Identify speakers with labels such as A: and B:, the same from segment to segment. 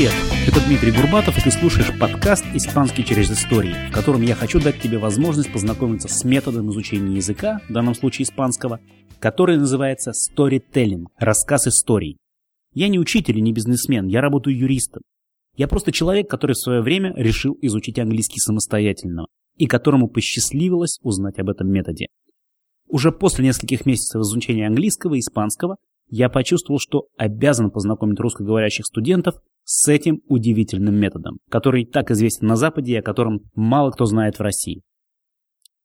A: Привет! Это Дмитрий Гурбатов, и ты слушаешь подкаст «Испанский через истории», в котором я хочу дать тебе возможность познакомиться с методом изучения языка, в данном случае испанского, который называется storytelling – рассказ историй. Я не учитель и не бизнесмен, я работаю юристом. Я просто человек, который в свое время решил изучить английский самостоятельно и которому посчастливилось узнать об этом методе. Уже после нескольких месяцев изучения английского и испанского я почувствовал, что обязан познакомить русскоговорящих студентов с этим удивительным методом, который так известен на Западе и о котором мало кто знает в России.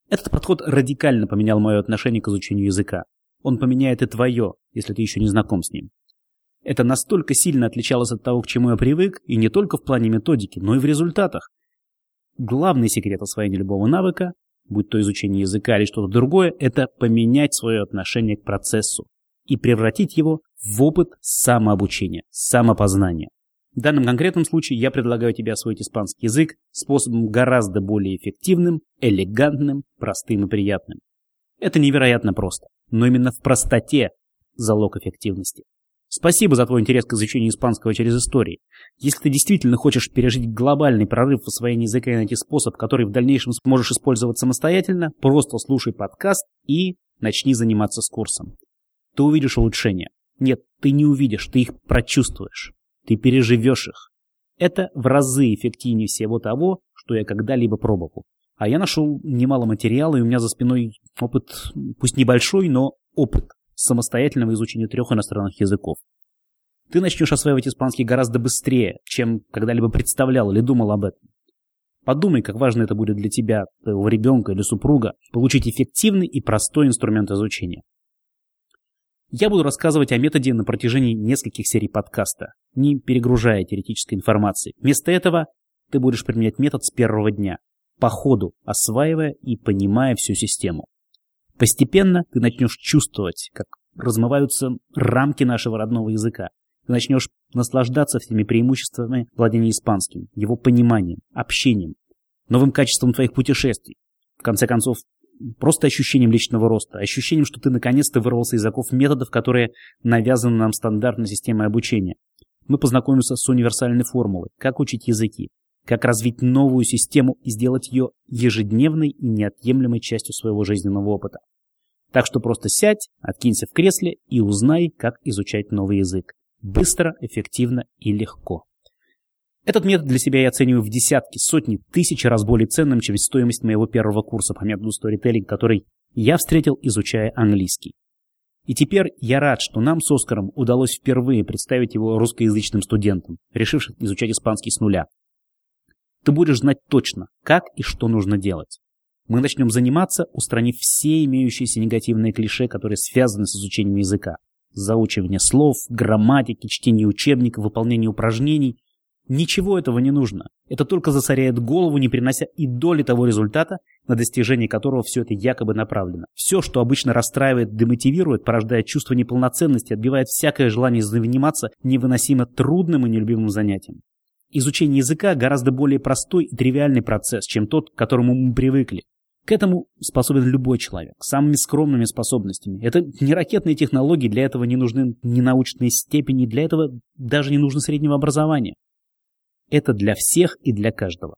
A: Этот подход радикально поменял мое отношение к изучению языка. Он поменяет и твое, если ты еще не знаком с ним. Это настолько сильно отличалось от того, к чему я привык, и не только в плане методики, но и в результатах. Главный секрет освоения любого навыка, будь то изучение языка или что-то другое, это поменять свое отношение к процессу и превратить его в опыт самообучения, самопознания. В данном конкретном случае я предлагаю тебе освоить испанский язык способом гораздо более эффективным, элегантным, простым и приятным. Это невероятно просто, но именно в простоте залог эффективности. Спасибо за твой интерес к изучению испанского через истории. Если ты действительно хочешь пережить глобальный прорыв в освоении языка и найти способ, который в дальнейшем сможешь использовать самостоятельно, просто слушай подкаст и начни заниматься с курсом. Ты увидишь улучшения. Нет, ты не увидишь, ты их прочувствуешь. Ты переживешь их. Это в разы эффективнее всего того, что я когда-либо пробовал. А я нашел немало материала, и у меня за спиной опыт, пусть небольшой, но опыт самостоятельного изучения трех иностранных языков. Ты начнешь осваивать испанский гораздо быстрее, чем когда-либо представлял или думал об этом. Подумай, как важно это будет для тебя, твоего ребенка или супруга, получить эффективный и простой инструмент изучения. Я буду рассказывать о методе на протяжении нескольких серий подкаста, не перегружая теоретической информации. Вместо этого ты будешь применять метод с первого дня, по ходу осваивая и понимая всю систему. Постепенно ты начнешь чувствовать, как размываются рамки нашего родного языка. Ты начнешь наслаждаться всеми преимуществами владения испанским, его пониманием, общением, новым качеством твоих путешествий. В конце концов, просто ощущением личного роста, ощущением, что ты наконец-то вырвался из оков методов, которые навязаны нам стандартной системой обучения. Мы познакомимся с универсальной формулой, как учить языки, как развить новую систему и сделать ее ежедневной и неотъемлемой частью своего жизненного опыта. Так что просто сядь, откинься в кресле и узнай, как изучать новый язык. Быстро, эффективно и легко. Этот метод для себя я оцениваю в десятки, сотни, тысячи раз более ценным, чем стоимость моего первого курса по методу Storytelling, который я встретил, изучая английский. И теперь я рад, что нам с Оскаром удалось впервые представить его русскоязычным студентам, решившим изучать испанский с нуля. Ты будешь знать точно, как и что нужно делать. Мы начнем заниматься, устранив все имеющиеся негативные клише, которые связаны с изучением языка. Заучивание слов, грамматики, чтение учебников, выполнение упражнений Ничего этого не нужно. Это только засоряет голову, не принося и доли того результата, на достижение которого все это якобы направлено. Все, что обычно расстраивает, демотивирует, порождает чувство неполноценности, отбивает всякое желание заниматься невыносимо трудным и нелюбимым занятием. Изучение языка гораздо более простой и тривиальный процесс, чем тот, к которому мы привыкли. К этому способен любой человек, самыми скромными способностями. Это не ракетные технологии, для этого не нужны ни научные степени, для этого даже не нужно среднего образования. Это для всех и для каждого.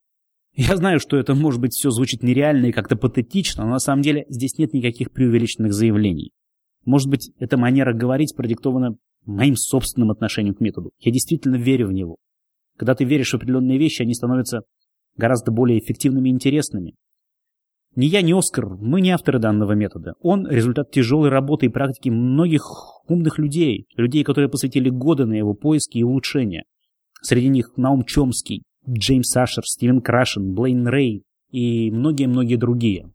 A: Я знаю, что это может быть все звучит нереально и как-то патетично, но на самом деле здесь нет никаких преувеличенных заявлений. Может быть, эта манера говорить продиктована моим собственным отношением к методу. Я действительно верю в него. Когда ты веришь в определенные вещи, они становятся гораздо более эффективными и интересными. Ни я, ни Оскар, мы не авторы данного метода. Он – результат тяжелой работы и практики многих умных людей, людей, которые посвятили годы на его поиски и улучшения. Среди них Наум Чомский, Джеймс Ашер, Стивен Крашен, Блейн Рей и многие-многие другие.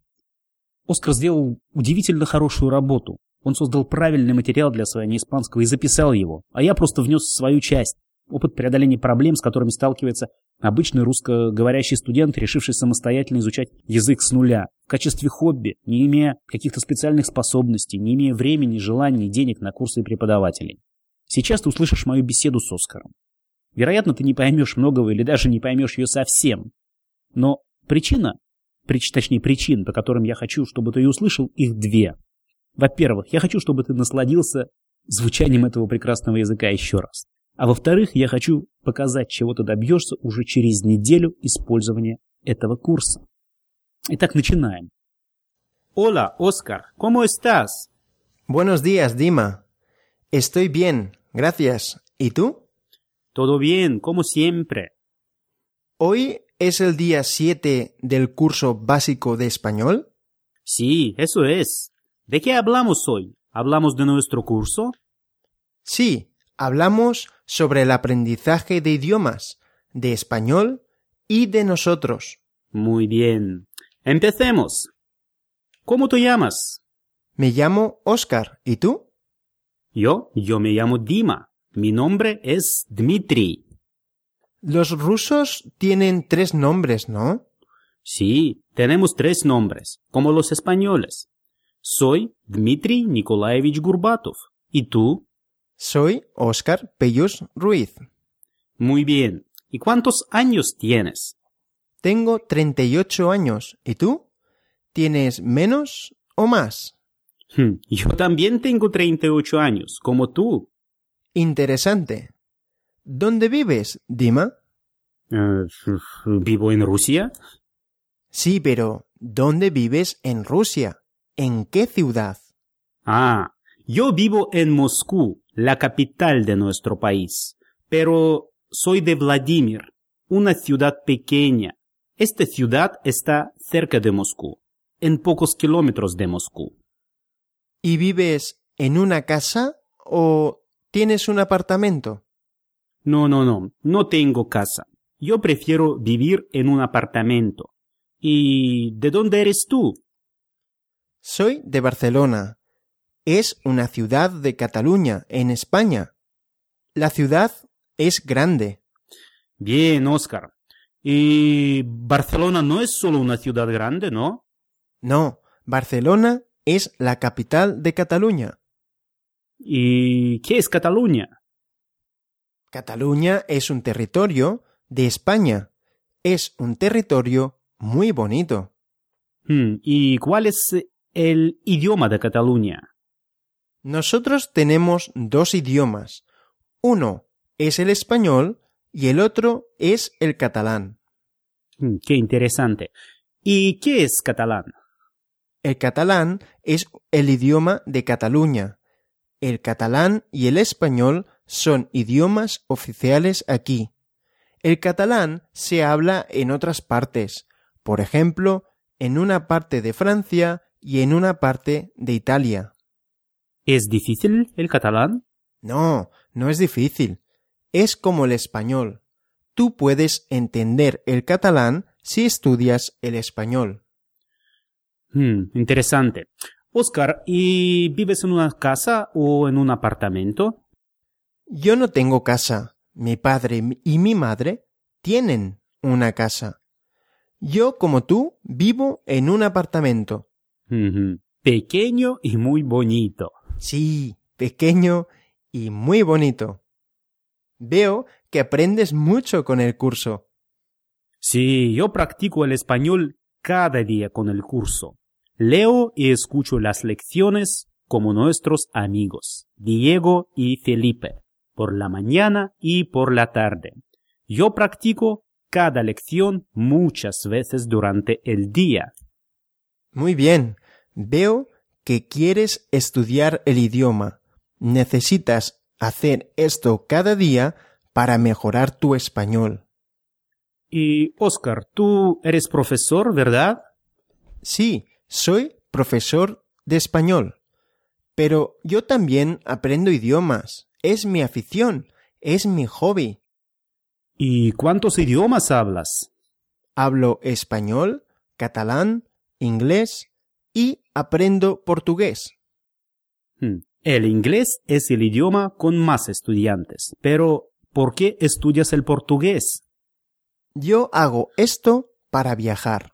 A: Оскар сделал удивительно хорошую работу. Он создал правильный материал для освоения испанского и записал его, а я просто внес свою часть. Опыт преодоления проблем, с которыми сталкивается обычный русскоговорящий студент, решивший самостоятельно изучать язык с нуля, в качестве хобби, не имея каких-то специальных способностей, не имея времени, желаний, денег на курсы преподавателей. Сейчас ты услышишь мою беседу с Оскаром. Вероятно, ты не поймешь многого или даже не поймешь ее совсем. Но причина, прич, точнее причин, по которым я хочу, чтобы ты ее услышал, их две. Во-первых, я хочу, чтобы ты насладился звучанием этого прекрасного языка еще раз. А во-вторых, я хочу показать, чего ты добьешься уже через неделю использования этого курса. Итак, начинаем. Hola, Oscar, ¿cómo estás?
B: Buenos días, Dima. Estoy bien, gracias. ¿Y tú?
A: Todo bien, como siempre.
B: ¿Hoy es el día 7 del curso básico de español?
A: Sí, eso es. ¿De qué hablamos hoy? ¿Hablamos de nuestro curso?
B: Sí, hablamos sobre el aprendizaje de idiomas, de español y de nosotros.
A: Muy bien. Empecemos. ¿Cómo te llamas?
B: Me llamo Oscar. ¿Y tú?
A: Yo, yo me llamo Dima. Mi nombre es Dmitri.
B: Los rusos tienen tres nombres, ¿no?
A: Sí, tenemos tres nombres, como los españoles. Soy Dmitri Nikolaevich Gurbatov. ¿Y tú?
B: Soy Oscar Pellus Ruiz.
A: Muy bien. ¿Y cuántos años tienes?
B: Tengo 38 años. ¿Y tú? ¿Tienes menos o más?
A: Hmm, Yo también tengo 38 años, como tú.
B: Interesante. ¿Dónde vives, Dima?
A: Eh, ¿Vivo en Rusia?
B: Sí, pero ¿dónde vives en Rusia? ¿En qué ciudad?
A: Ah, yo vivo en Moscú, la capital de nuestro país. Pero soy de Vladimir, una ciudad pequeña. Esta ciudad está cerca de Moscú, en pocos kilómetros de Moscú.
B: ¿Y vives en una casa o tienes un apartamento?
A: No, no, no, no tengo casa. Yo prefiero vivir en un apartamento. ¿Y de dónde eres tú?
B: Soy de Barcelona. Es una ciudad de Cataluña, en España. La ciudad es grande.
A: Bien, Oscar. Y Barcelona no es solo una ciudad grande, ¿no?
B: No, Barcelona es la capital de Cataluña.
A: ¿Y qué es Cataluña?
B: Cataluña es un territorio de España. Es un territorio muy bonito.
A: Hmm, ¿Y cuál es el idioma de Cataluña?
B: Nosotros tenemos dos idiomas. Uno es el español y el otro es el catalán.
A: Hmm, Qué interesante. ¿Y qué es catalán?
B: El catalán es el idioma de Cataluña. El catalán y el español son idiomas oficiales aquí. El catalán se habla en otras partes, por ejemplo, en una parte de Francia y en una parte de Italia.
A: ¿Es difícil el catalán?
B: No, no es difícil. Es como el español. Tú puedes entender el catalán si estudias el español.
A: Hmm, interesante. Oscar, ¿y vives en una casa o en un apartamento?
B: Yo no tengo casa. Mi padre y mi madre tienen una casa. Yo, como tú, vivo en un apartamento.
A: Pequeño y muy bonito.
B: Sí, pequeño y muy bonito. Veo que aprendes mucho con el curso.
A: Sí, yo practico el español cada día con el curso. Leo y escucho las lecciones como nuestros amigos, Diego y Felipe, por la mañana y por la tarde. Yo practico cada lección muchas veces durante el día.
B: Muy bien. Veo que quieres estudiar el idioma. Necesitas hacer esto cada día para mejorar tu español.
A: Y Oscar, tú eres profesor, ¿verdad?
B: Sí, soy profesor de español. Pero yo también aprendo idiomas. Es mi afición, es mi hobby.
A: ¿Y cuántos idiomas hablas?
B: Hablo español, catalán, inglés y aprendo portugués.
A: Hmm. El inglés es el idioma con más estudiantes, pero ¿por qué estudias el portugués?
B: Yo hago esto para viajar.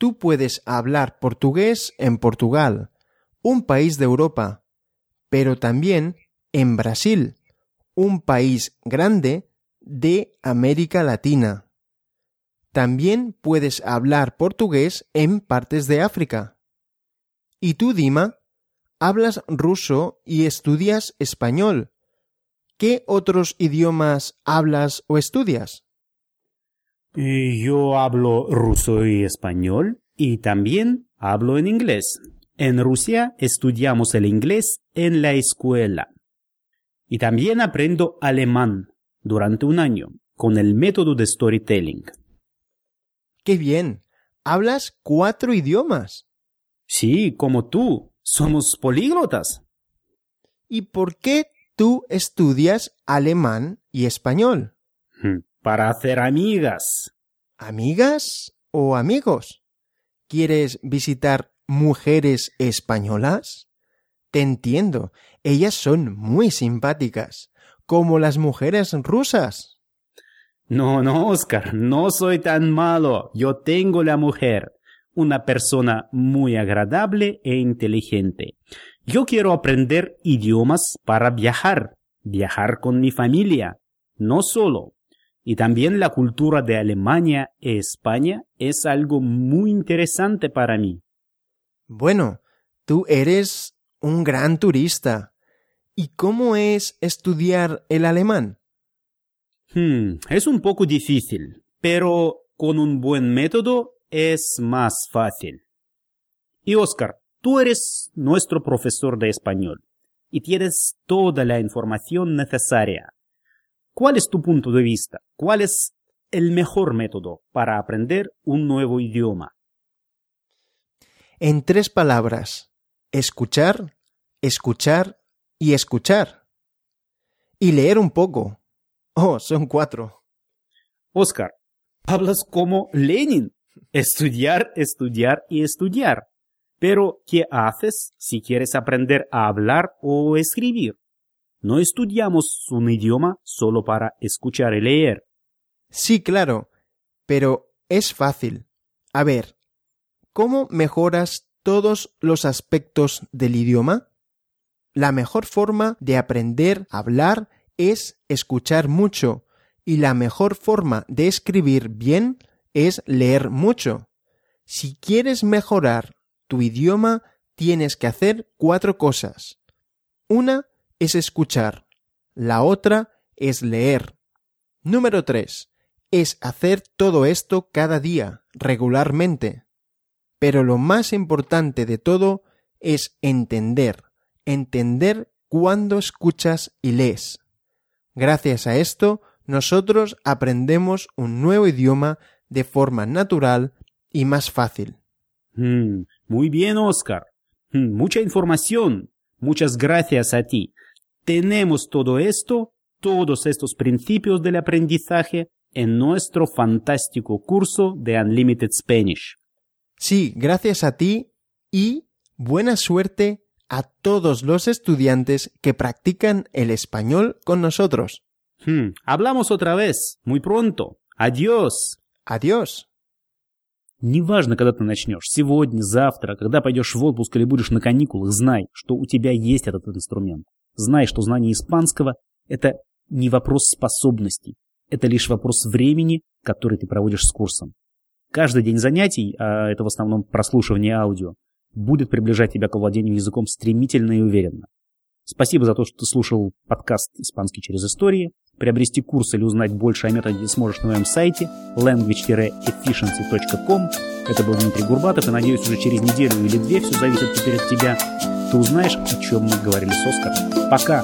B: Tú puedes hablar portugués en Portugal, un país de Europa, pero también en Brasil, un país grande de América Latina. También puedes hablar portugués en partes de África. ¿Y tú, Dima? Hablas ruso y estudias español. ¿qué otros idiomas hablas o estudias?
A: Yo hablo ruso y español y también hablo en inglés. En Rusia estudiamos el inglés en la escuela. Y también aprendo alemán durante un año con el método de storytelling.
B: ¡Qué bien! Hablas cuatro idiomas.
A: Sí, como tú. Somos políglotas.
B: ¿Y por qué tú estudias alemán y español?
A: Hmm, para hacer amigas.
B: ¿Amigas o amigos? ¿Quieres visitar mujeres españolas? Te entiendo, ellas son muy simpáticas, como las mujeres rusas.
A: No, no, Oscar, no soy tan malo. Yo tengo la mujer, una persona muy agradable e inteligente. Yo quiero aprender idiomas para viajar, viajar con mi familia, no solo. Y también la cultura de Alemania e España es algo muy interesante para mí.
B: Bueno, tú eres un gran turista. ¿Y cómo es estudiar el alemán?
A: Hmm, es un poco difícil, pero con un buen método es más fácil. Y Oscar, tú eres nuestro profesor de español y tienes toda la información necesaria. ¿Cuál es tu punto de vista? ¿Cuál es el mejor método para aprender un nuevo idioma?
B: En tres palabras, escuchar, escuchar y escuchar. Y leer un poco. Oh, son cuatro.
A: Oscar, hablas como Lenin. Estudiar, estudiar y estudiar. Pero, ¿qué haces si quieres aprender a hablar o escribir? No estudiamos un idioma solo para escuchar y leer.
B: Sí, claro, pero es fácil. A ver, ¿cómo mejoras todos los aspectos del idioma? La mejor forma de aprender a hablar es escuchar mucho y la mejor forma de escribir bien es leer mucho. Si quieres mejorar tu idioma, tienes que hacer cuatro cosas. Una es escuchar, la otra es leer. Número tres es hacer todo esto cada día, regularmente. Pero lo más importante de todo es entender, entender cuando escuchas y lees. Gracias a esto, nosotros aprendemos un nuevo idioma de forma natural y más fácil.
A: Mm, muy bien, Oscar. Mm, mucha información. Muchas gracias a ti. Tenemos todo esto, todos estos principios del aprendizaje en nuestro fantástico curso de Unlimited Spanish.
B: Sí, gracias a ti y buena suerte a todos los estudiantes que practican el español con nosotros.
A: Hmm, hablamos otra vez, muy pronto. Adiós.
B: Adiós.
A: Неважно, когда ты начнешь, сегодня, завтра, когда пойдешь в отпуск или будешь на каникулах, знай, что у тебя есть этот инструмент. Знай, что знание испанского – это не вопрос способностей, это лишь вопрос времени, который ты проводишь с курсом. Каждый день занятий, а это в основном прослушивание аудио, будет приближать тебя к владению языком стремительно и уверенно. Спасибо за то, что ты слушал подкаст «Испанский через истории». Приобрести курс или узнать больше о методе сможешь на моем сайте language-efficiency.com. Это был Дмитрий Гурбатов, и надеюсь, уже через неделю или две, все зависит теперь от тебя, ты узнаешь, о чем мы говорили с Оскаром. Пока!